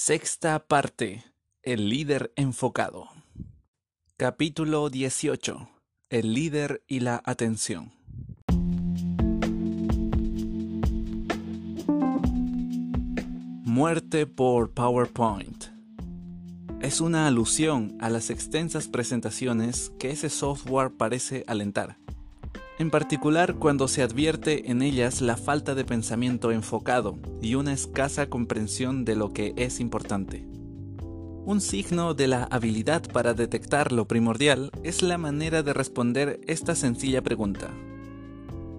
Sexta parte. El líder enfocado. Capítulo 18. El líder y la atención. Muerte por PowerPoint. Es una alusión a las extensas presentaciones que ese software parece alentar. En particular cuando se advierte en ellas la falta de pensamiento enfocado y una escasa comprensión de lo que es importante. Un signo de la habilidad para detectar lo primordial es la manera de responder esta sencilla pregunta.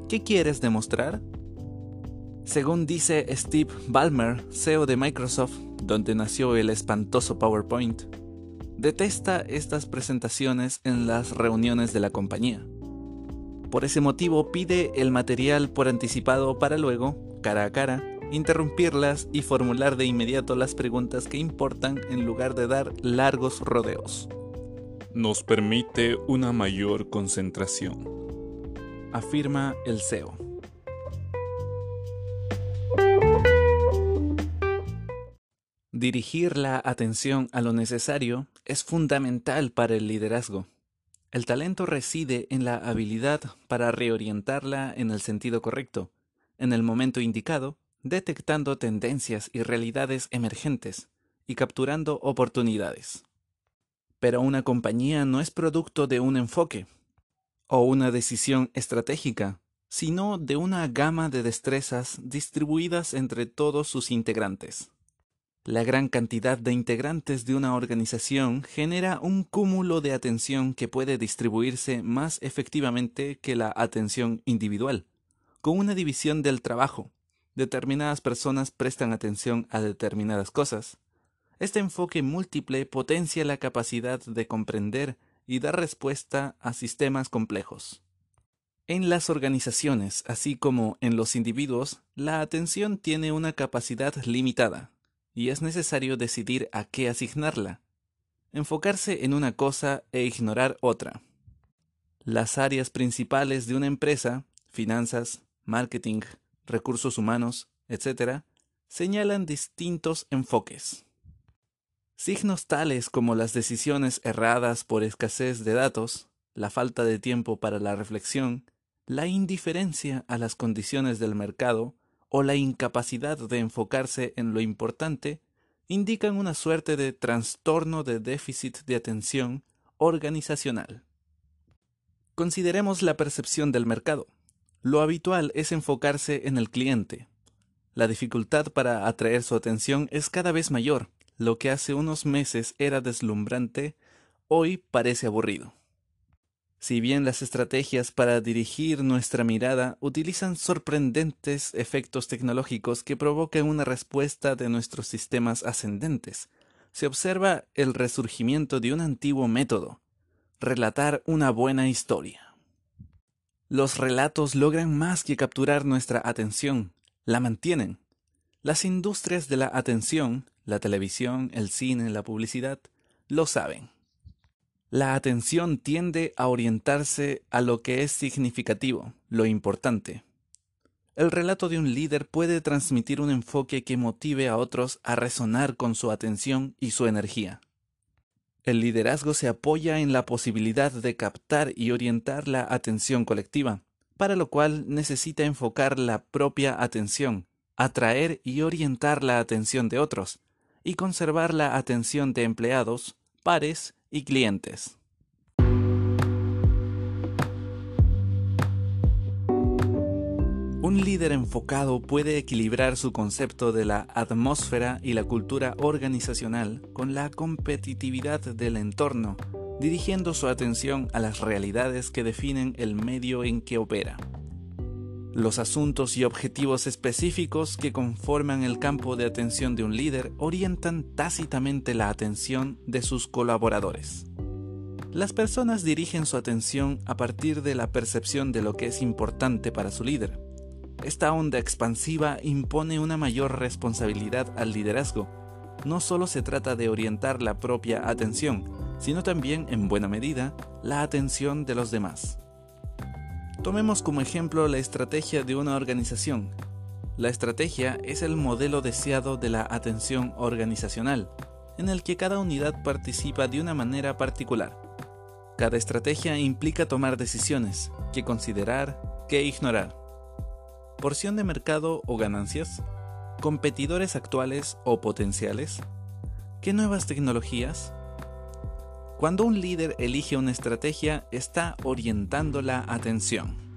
¿Qué quieres demostrar? Según dice Steve Ballmer, CEO de Microsoft, donde nació el espantoso PowerPoint, detesta estas presentaciones en las reuniones de la compañía. Por ese motivo pide el material por anticipado para luego, cara a cara, interrumpirlas y formular de inmediato las preguntas que importan en lugar de dar largos rodeos. Nos permite una mayor concentración, afirma el CEO. Dirigir la atención a lo necesario es fundamental para el liderazgo. El talento reside en la habilidad para reorientarla en el sentido correcto, en el momento indicado, detectando tendencias y realidades emergentes y capturando oportunidades. Pero una compañía no es producto de un enfoque o una decisión estratégica, sino de una gama de destrezas distribuidas entre todos sus integrantes. La gran cantidad de integrantes de una organización genera un cúmulo de atención que puede distribuirse más efectivamente que la atención individual. Con una división del trabajo, determinadas personas prestan atención a determinadas cosas. Este enfoque múltiple potencia la capacidad de comprender y dar respuesta a sistemas complejos. En las organizaciones, así como en los individuos, la atención tiene una capacidad limitada y es necesario decidir a qué asignarla, enfocarse en una cosa e ignorar otra. Las áreas principales de una empresa, finanzas, marketing, recursos humanos, etc., señalan distintos enfoques. Signos tales como las decisiones erradas por escasez de datos, la falta de tiempo para la reflexión, la indiferencia a las condiciones del mercado o la incapacidad de enfocarse en lo importante indican una suerte de trastorno de déficit de atención organizacional. Consideremos la percepción del mercado. Lo habitual es enfocarse en el cliente. La dificultad para atraer su atención es cada vez mayor. Lo que hace unos meses era deslumbrante, hoy parece aburrido. Si bien las estrategias para dirigir nuestra mirada utilizan sorprendentes efectos tecnológicos que provocan una respuesta de nuestros sistemas ascendentes, se observa el resurgimiento de un antiguo método, relatar una buena historia. Los relatos logran más que capturar nuestra atención, la mantienen. Las industrias de la atención, la televisión, el cine, la publicidad, lo saben. La atención tiende a orientarse a lo que es significativo, lo importante. El relato de un líder puede transmitir un enfoque que motive a otros a resonar con su atención y su energía. El liderazgo se apoya en la posibilidad de captar y orientar la atención colectiva, para lo cual necesita enfocar la propia atención, atraer y orientar la atención de otros, y conservar la atención de empleados, pares y clientes. Un líder enfocado puede equilibrar su concepto de la atmósfera y la cultura organizacional con la competitividad del entorno, dirigiendo su atención a las realidades que definen el medio en que opera. Los asuntos y objetivos específicos que conforman el campo de atención de un líder orientan tácitamente la atención de sus colaboradores. Las personas dirigen su atención a partir de la percepción de lo que es importante para su líder. Esta onda expansiva impone una mayor responsabilidad al liderazgo. No solo se trata de orientar la propia atención, sino también, en buena medida, la atención de los demás. Tomemos como ejemplo la estrategia de una organización. La estrategia es el modelo deseado de la atención organizacional, en el que cada unidad participa de una manera particular. Cada estrategia implica tomar decisiones, qué considerar, qué ignorar. Porción de mercado o ganancias, competidores actuales o potenciales, qué nuevas tecnologías. Cuando un líder elige una estrategia, está orientando la atención.